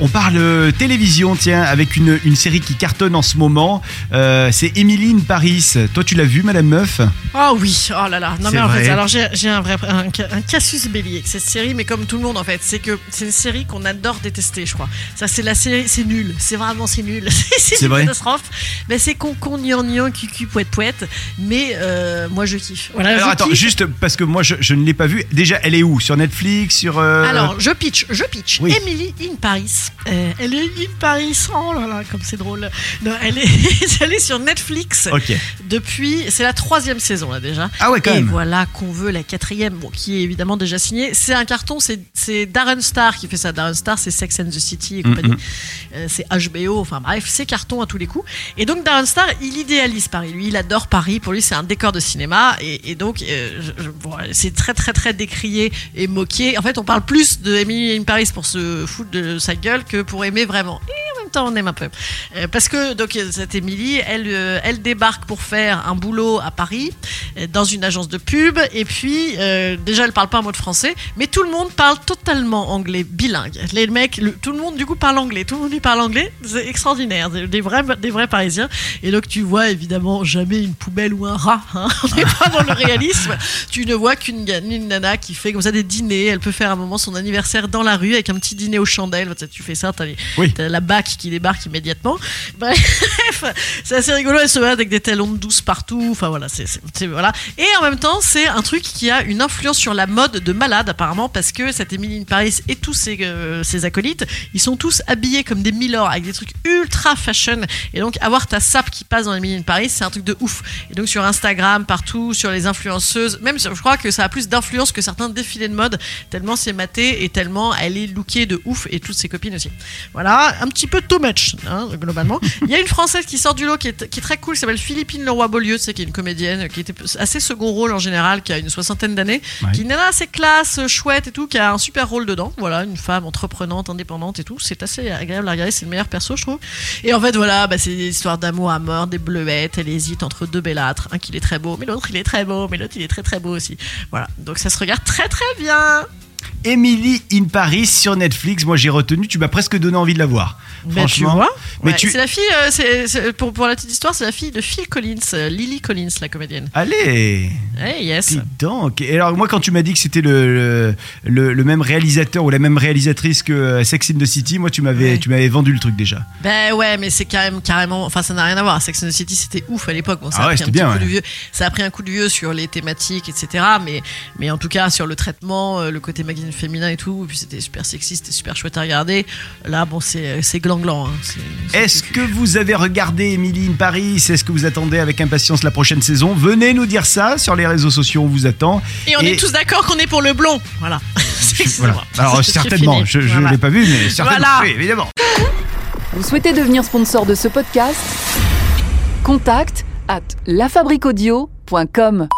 On parle euh, télévision, tiens, avec une, une série qui cartonne en ce moment. Euh, c'est Emily in Paris. Toi, tu l'as vu, Madame Meuf? Oh oui, oh là là. Non mais en vrai. fait, alors j'ai un vrai un, un casus belli avec cette série, mais comme tout le monde en fait, c'est que c'est une série qu'on adore détester, je crois. Ça c'est la série, c'est nul, c'est vraiment c'est nul, c'est une vrai catastrophe. Mais c'est con con nian nian cucu poète poète, mais euh, moi je kiffe. Voilà. Alors je attends, kiffe. juste parce que moi, je, je ne l'ai pas vue. Déjà, elle est où? Sur Netflix Sur. euh, Alors, je pitch, je pitch. Oui. Emily in Paris. Euh, elle est in Paris. Oh là là, comme c'est drôle. Non, elle est, elle est sur Netflix Ok. depuis. C'est la troisième saison là déjà. Ah ouais, quand Et même. voilà qu'on veut la quatrième, bon, qui est évidemment déjà signée. C'est un carton, c'est c'est Darren Star qui fait ça. Darren Star, c'est Sex and the City et compagnie. Mhm. Euh, c'est HBO, enfin bref, c'est carton à tous les coups. Et donc Darren Star, il idéalise Paris. Lui, il adore Paris. Pour lui, c'est un décor de cinéma. Et, et donc, euh, bon, c'est très très très décrié et moqué. En fait, on parle plus de Emily in Paris pour se foutre de sa gueule que pour aimer vraiment. Et en même temps, on aime un peu. Euh, parce que donc cette Émilie, elle, euh, elle débarque pour faire un boulot à Paris euh, dans une agence de pub. Et puis euh, déjà, elle parle pas un mot de français, mais tout le monde parle totalement anglais, bilingue. Les mecs, le- tout le monde du coup parle anglais. Tout le monde y parle anglais. C'est extraordinaire, des vrais, des vrais Parisiens. Et donc tu vois évidemment jamais une poubelle ou un rat. hein. On n'est pas dans le réalisme. Tu ne vois qu'une une nana qui fait comme ça des dîners. Elle peut faire à un moment son anniversaire dans la rue avec un petit dîner aux chandelles. Tu fais ça, t'as Oui. T'as la BAC qui débarque immédiatement. Bref, c'est assez rigolo. Elle se balade avec des talons douces partout. Enfin voilà, c'est voilà. Et en même temps, c'est un truc qui a une influence sur la mode de malade apparemment parce que cette Emily in Paris et tous ses, euh, ses acolytes, ils sont tous habillés comme des milords avec des trucs ultra fashion. Et donc avoir ta sape qui passe dans Emily in Paris, c'est un truc de ouf. Et donc sur Instagram, partout, sur les influenceuses, même je crois que ça a plus d'influence que certains défilés de mode tellement c'est maté et tellement elle est lookée de ouf et toutes ses copines aussi. Voilà, un petit peu too much, hein, globalement. Il y a une française qui sort du lot qui est, qui est très cool, qui s'appelle Philippine Leroy-Beaulieu, c'est qui est une comédienne qui était assez second rôle en général, qui a une soixantaine d'années, Ouais. qui est assez classe, chouette et tout, qui a un super rôle dedans. Voilà, une femme entreprenante, indépendante et tout. C'est assez agréable à regarder, c'est le meilleur perso, je trouve. Et en fait, voilà, bah, c'est des histoires d'amour à mort, des bleuettes. Elle hésite entre deux bellâtres, un qui est très beau, mais l'autre il est très beau, mais l'autre il est très très beau aussi. Voilà, donc ça se regarde très très bien. Emily in Paris sur Netflix. Moi, j'ai retenu. Tu m'as presque donné envie de la voir. Ben, tu Franchement. vois Mais Ouais, tu- C'est la fille, euh, c'est- c'est- pour, pour la petite histoire, c'est la fille de Phil Collins, euh, Lily Collins, la comédienne. Allez Hey, yes. Dis donc. Et alors, moi, quand tu m'as dit que c'était le, le, le- le même réalisateur ou la même réalisatrice que euh, Sex in the City, moi, tu m'avais Ouais. tu m'avais vendu le truc déjà. Ben ouais, mais c'est quand même carrément. Enfin, ça n'a rien à voir. Sex and the City, c'était ouf à l'époque. Bon, ça Ah a ouais, pris un c'était petit bien, coup de vieux. Ça a pris un coup de vieux sur les thématiques, etc. Mais, mais en tout cas, sur le traitement, le côté magazine féminin et tout. Et puis c'était super sexy, c'était super chouette à regarder. Là, bon, c'est c'est gland-gland. hein. Est-ce que vous avez regardé Emily in Paris? Est-ce que vous attendez avec impatience la prochaine saison? Venez nous dire ça sur les réseaux sociaux, on vous attend. Et on est tous d'accord qu'on est pour le blond. Voilà. Alors, certainement, je ne Voilà. l'ai pas vu, mais certainement. Voilà. Oui, évidemment. Vous souhaitez devenir sponsor de ce podcast? Contact à lafabriquaudio.com.